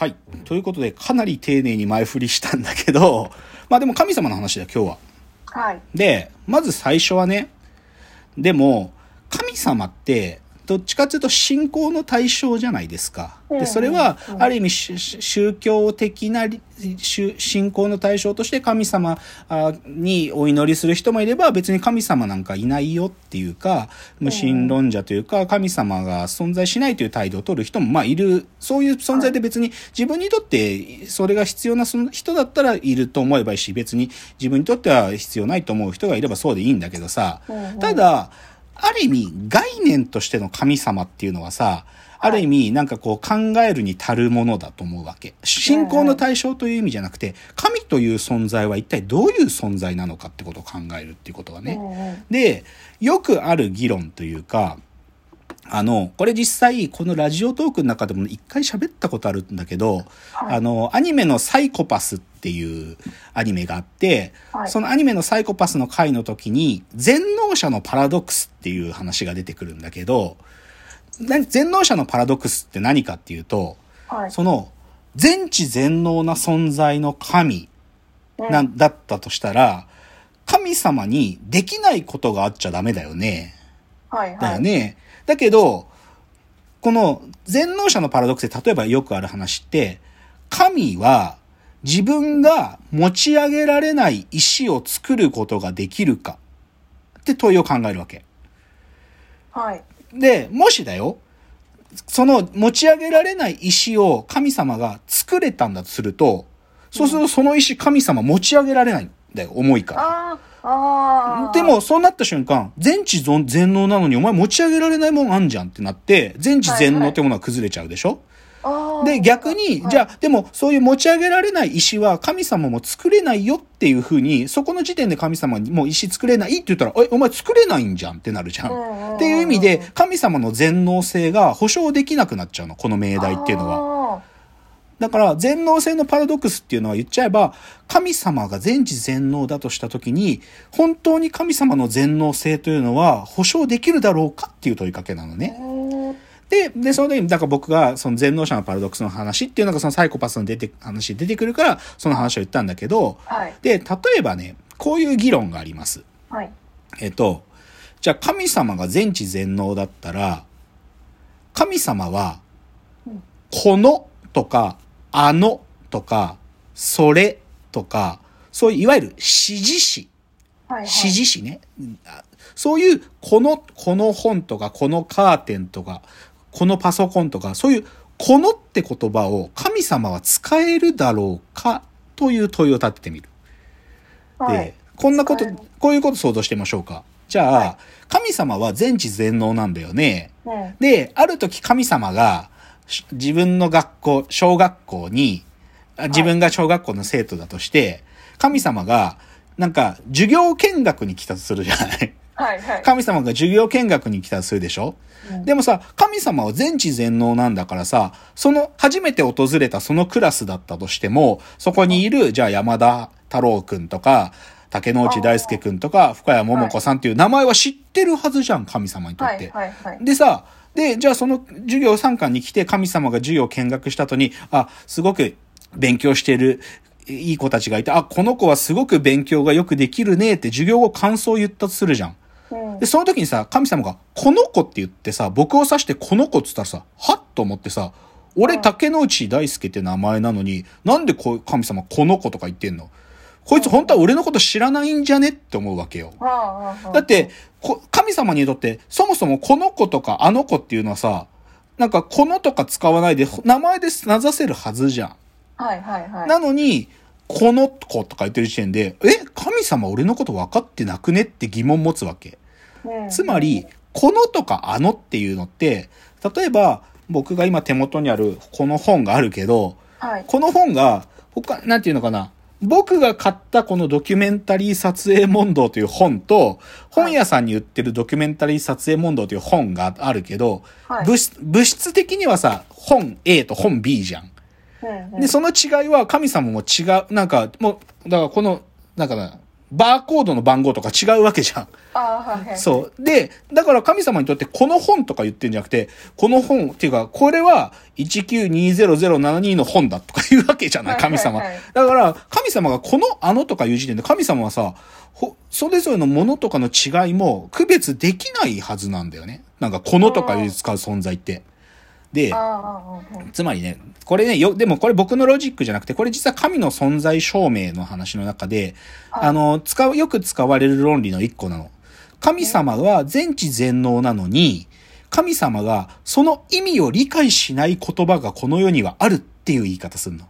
はい。ということで、かなり丁寧に前振りしたんだけど、まあでも神様の話だよ、今日は。はい。で、まず最初はね、でも、神様って、どっちかっていうと信仰の対象じゃないですか。で、それはう、ん。ある意味し宗教的な信仰の対象として神様あにお祈りする人もいれば、別に神様なんかいないよっていうか、無神論者というか、神様が存在しないという態度を取る人も、まあいる、そういう存在で別に自分にとってそれが必要なその人だったらいると思えばいいし、別に自分にとっては必要ないと思う人がいればそうでいいんだけどさ、ただ、ある意味概念としての神様っていうのはさ、ある意味なんかこう考えるに足るものだと思うわけ。信仰の対象という意味じゃなくて、神という存在は一体どういう存在なのかってことを考えるっていうことはね。で、よくある議論というか、あの、これ実際、このラジオトークの中でも一回喋ったことあるんだけど、はいあの、アニメのサイコパスっていうアニメがあって、はいそのアニメのサイコパスの回の時に、全能者のパラドックスっていう話が出てくるんだけど、な全能者のパラドックスって何かっていうと、はい。その、全知全能な存在の神な、だったとしたら、神様にできないことがあっちゃダメだよね。はい。だよね。だけど、この全能者のパラドックスで例えばよくある話って、神は自分が持ち上げられない石を作ることができるかって問いを考えるわけ。はい。で、もしだよ、その持ち上げられない石を神様が作れたんだとすると、そうするとその石神様持ち上げられないんだよ、重いから。でも、そうなった瞬間、全知全全能なのにお前持ち上げられないもんあんじゃんってなって、全知全能ってものは崩れちゃうでしょ、あー、で、逆に、じゃあ、でも、そういう持ち上げられない石は神様も作れないよっていうふうに、そこの時点で神様にもう石作れないって言ったら、え、お前作れないんじゃんってなるじゃん。っていう意味で、神様の全能性が保証できなくなっちゃうの、この命題っていうのは。は。だから、全能性のパラドックスっていうのは言っちゃえば、神様が全知全能だとしたときに、本当に神様の全能性というのは保証できるだろうかっていう問いかけなのね。うんで、で、その時に、だから僕がその全能者のパラドックスの話っていうのがそのサイコパスの出て、話出てくるから、その話を言ったんだけど、はい。で、例えばね、こういう議論があります。はい。えっと、じゃあ神様が全知全能だったら、神様はうん、このとか、あのとか、それとか、そういういわゆる指示詞、はい。指示詞ね。あそういう、この、この本とか、このカーテンとか、このパソコンとか、そういう、このって言葉を神様は使えるだろうかという問いを立ててみる。はい。で、こんなことこういうこと想像してみましょうか。じゃあ、はい神様は全知全能なんだよね。うん。で、ある時神様が、し自分の学校、小学校に、あ自分が小学校の生徒だとして、神様が、なんか、授業見学に来たとするじゃない。はい。はい。神様が授業見学に来たとするでしょ？うんでもさ、神様は全知全能なんだからさ、その、初めて訪れたそのクラスだったとしても、そこにいる、じゃあ山田太郎くんとか、竹之内大輔くんとか、深谷桃子さんっていう名前は知ってるはずじゃん、神様にとって。はい。はい。はい。でさ、で、じゃあその授業参観に来て神様が授業を見学した後に、あ、すごく勉強してる、いい子たちがいて、あ、この子はすごく勉強がよくできるねって授業後感想を言ったとするじゃん。うん。で、その時にさ、神様が、この子って言ってさ、僕を指してこの子って言ったらさ、はっと思ってさ、俺、竹之内大輔って名前なのに、なんでこう神様この子とか言ってんの？こいつ本当は俺のこと知らないんじゃねって思うわけよ。だって、こ神様にとって、そもそもこの子とかあの子っていうのはさ、なんかこのとか使わないで、名前で名指せるはずじゃん。はい。はい。はい。なのに、この子とか言ってる時点で、え神様俺のこと分かってなくねって疑問持つわけ。うんつまり、このとかあのっていうのって、例えば、僕が今手元にあるこの本があるけど、はい。この本が、他、なんていうのかな。僕が買ったこのドキュメンタリー撮影問答という本と、本屋さんに売ってるドキュメンタリー撮影問答という本があるけど、はい。物質物質的にはさ、本 A と本 B じゃん。で、その違いは神様も違う、なんか、もう、だからこの、なんかな、バーコードの番号とか違うわけじゃん。はいはい。そう。で、だから神様にとってこの本とか言ってんじゃなくて、この本っていうか、これは192072の本だとか言うわけじゃない、神様。はいはいはいだから、神様がこのあのとかいう時点で神様はさ、ほそれぞれのものとかの違いも区別できないはずなんだよね。なんか、このとかいう使う存在って。でつまりね、これね、よ、でもこれ僕のロジックじゃなくて、これ実は神の存在証明の話の中で、はいあの、使う、よく使われる論理の一個なの。神様は全知全能なのに、神様がその意味を理解しない言葉がこの世にはあるっていう言い方するの。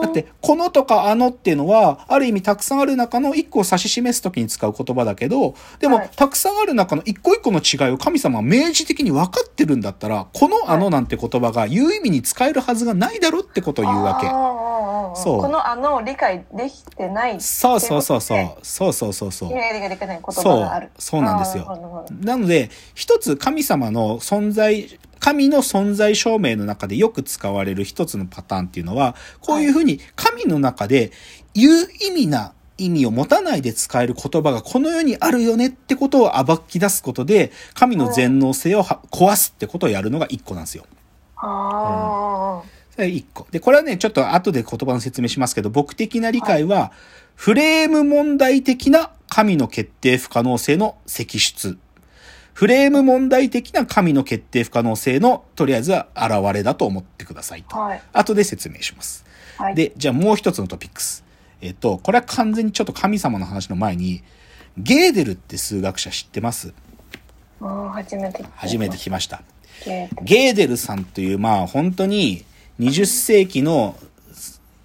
だって、このとかあのっていうのは、ある意味たくさんある中の一個を指し示すときに使う言葉だけど、でも、はいたくさんある中の一個一個の違いを神様は明示的に分かってるんだったら、このあのなんて言葉が言う意味に使えるはずがないだろってことを言うわけそうこのあのを理解できてない。そうそうそうそう。そうそうそうそう。理解できてない言葉そうがある。、そうなんですよ。なので、一つ神様の存在、神の存在証明の中でよく使われる一つのパターンっていうのは、こういうふうに神の中で有意味な意味を持たないで使える言葉がこの世にあるよねってことを暴き出すことで、神の全能性をは壊すってことをやるのが一個なんですよ。あそれ一個。で、これはね、ちょっと後で言葉の説明しますけど、僕的な理解は、フレーム問題的な神の決定不可能性の析出。フレーム問題的な神の決定不可能性の、とりあえずは現れだと思ってくださいと。あ。はい。後で説明します。はい。で、じゃあもう一つのトピックス。えっと、これは完全にちょっと神様の話の前に、ゲーデルって数学者知ってます？初めて。初めて聞きました。ゲートゲーデルさんという、まあ本当に20世紀の、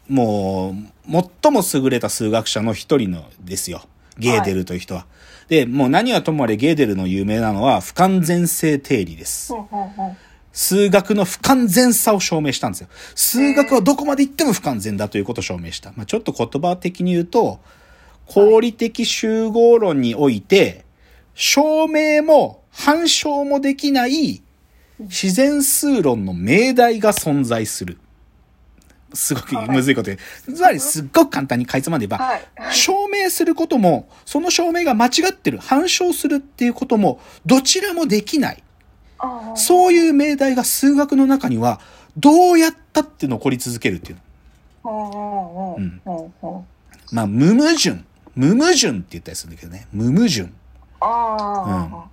もう、最も優れた数学者の一人のですよ。ゲーデルという人は。で、もう何はともあれゲーデルの有名なのは不完全性定理ですう。んうんうん。数学の不完全さを証明したんですよ。数学はどこまで行っても不完全だということを証明した。まあ、ちょっと言葉的に言うと、合理的集合論において、証明も反証もできない自然数論の命題が存在する。すごくむずいこと言う。つまりすっごく簡単にかいつまんで言えば、はい。証明することも、その証明が間違ってる、反証するっていうことも、どちらもできない。そういう命題が数学の中には、どうやったって残り続けるっていう。まあ、無矛盾。無矛盾って言ったりするんだけどね。無矛盾。ああ。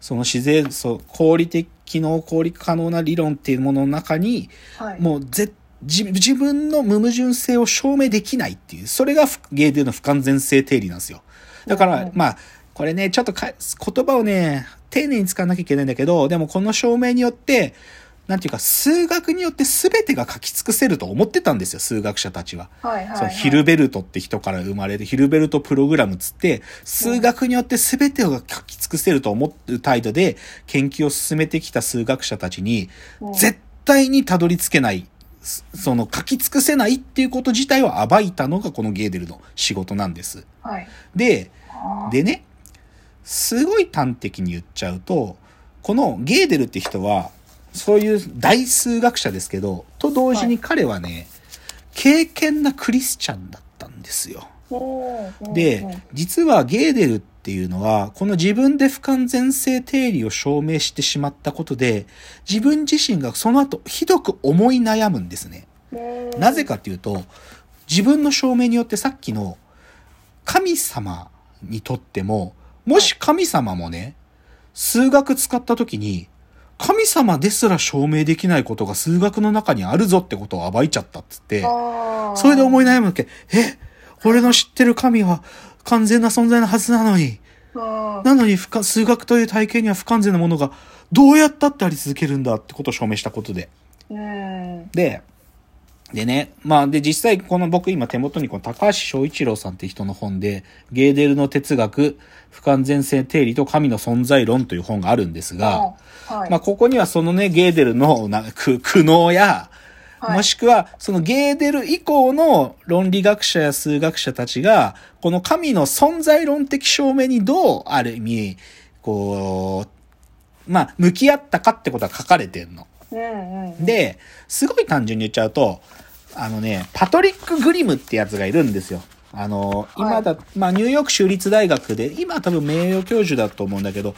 その自然、そう、合理的、機能合理可能な理論っていうものの中に、はい。もうぜ自自分の無矛盾性を証明できないっていう、それがふゲーデルの不完全性定理なんですよ。だから、うんまあ、これね、ちょっとか言葉をね、丁寧に使わなきゃいけないんだけど、でもこの証明によって、なんていうか、数学によって全てが書き尽くせると思ってたんですよ、数学者たちは。はいはい。そう、ヒルベルトって人から生まれて、ヒルベルトプログラムつって、数学によって全てを書き尽くせると思う態度で研究を進めてきた数学者たちに、うん絶対にたどり着けない、すその書き尽くせないっていうこと自体を暴いたのがこのゲーデルの仕事なんです。はい。で、でね、すごい端的に言っちゃうと、このゲーデルって人は、そういう大数学者ですけど、と同時に彼はね、敬虔なクリスチャンだったんですよ。で、実はゲーデルっていうのは、この自分で不完全性定理を証明してしまったことで、自分自身がその後ひどく思い悩むんですね。うんなぜかっていうと、自分の証明によってさっきの神様にとっても、もし神様もね、数学使った時に、神様ですら証明できないことが数学の中にあるぞってことを暴いちゃったっつって、それで思い悩むわけ。え、俺の知ってる神は完全な存在のはずなのに、うんなのに数学という体系には不完全なものがどうやったってあり続けるんだってことを証明したことで。うん。で、でね、まあ、で、実際、この僕今手元にこの高橋翔一郎さんって人の本で、ゲーデルの哲学、不完全性定理と神の存在論という本があるんですが、はい。まあ、ここにはそのね、ゲーデルのな苦苦悩や、はいもしくは、そのゲーデル以降の論理学者や数学者たちが、この神の存在論的証明にどう、ある意味、こう、まあ、向き合ったかってことは書かれてんの。うんうん。で、すごい単純に言っちゃうと、あのね、パトリック・グリムってやつがいるんですよ。あの、今だ、まあ、ニューヨーク州立大学で、今多分名誉教授だと思うんだけど、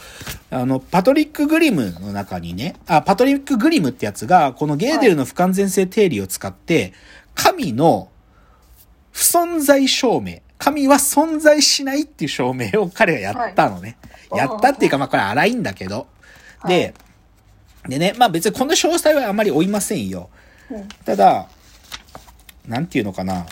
あの、パトリック・グリムの中にね、あ、パトリック・グリムってやつが、このゲーデルの不完全性定理を使って、神の不存在証明、神は存在しないっていう証明を彼がやったのね。はいやったっていうか、まあ、これ荒いんだけど。で、でね、まあ別にこの詳細はあまり追いませんよ。うんただ、なんていうのかな。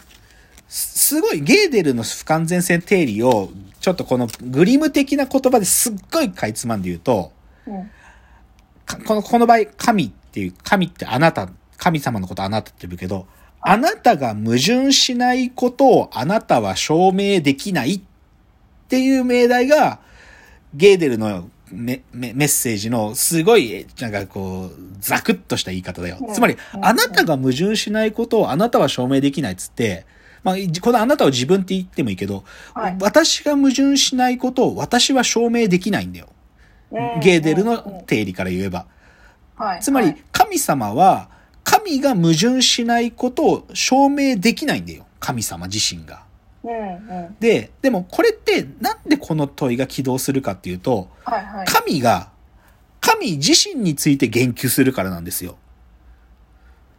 すすごい、ゲーデルの不完全性定理を、ちょっとこのグリム的な言葉ですっごいかいつまんで言うと、うんかこの、この場合、神っていう、神ってあなた、神様のことあなたって言うけど、あなたが矛盾しないことをあなたは証明できないっていう命題が、ゲーデルのメメメッセージのすごい、なんかこう、ザクッとした言い方だよう。んつまりう、んあなたが矛盾しないことをあなたは証明できないっつって、まあ、このあなたを自分って言ってもいいけど、はい私が矛盾しないことを私は証明できないんだよ。うんゲーデルのうん定理から言えば。はいつまりはい、神様は、神が矛盾しないことを証明できないんだよ。神様自身が。で、でもこれってなんでこの問いが起動するかっていうと、はいはい神が、神自身について言及するからなんですよ。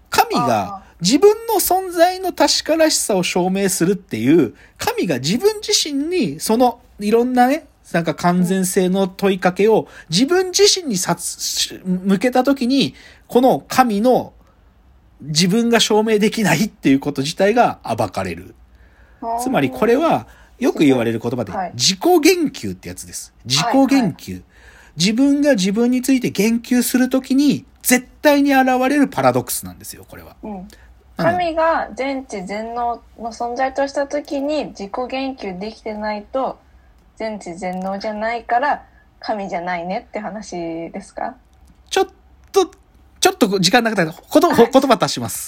神があ自分の存在の確からしさを証明するっていう、神が自分自身にそのいろんなね、なんか完全性の問いかけを自分自身にさつ向けたときに、この神の自分が証明できないっていうこと自体が暴かれる。つまりこれはよく言われる言葉ではい自己言及ってやつです。自己言及。自分が自分について言及するときに絶対に現れるパラドックスなんですよ、これは。神が全知全能の存在とした時に自己言及できてないと全知全能じゃないから神じゃないねって話ですか？ちょっと、ちょっと時間なかったけど、こと、はい。言葉足します。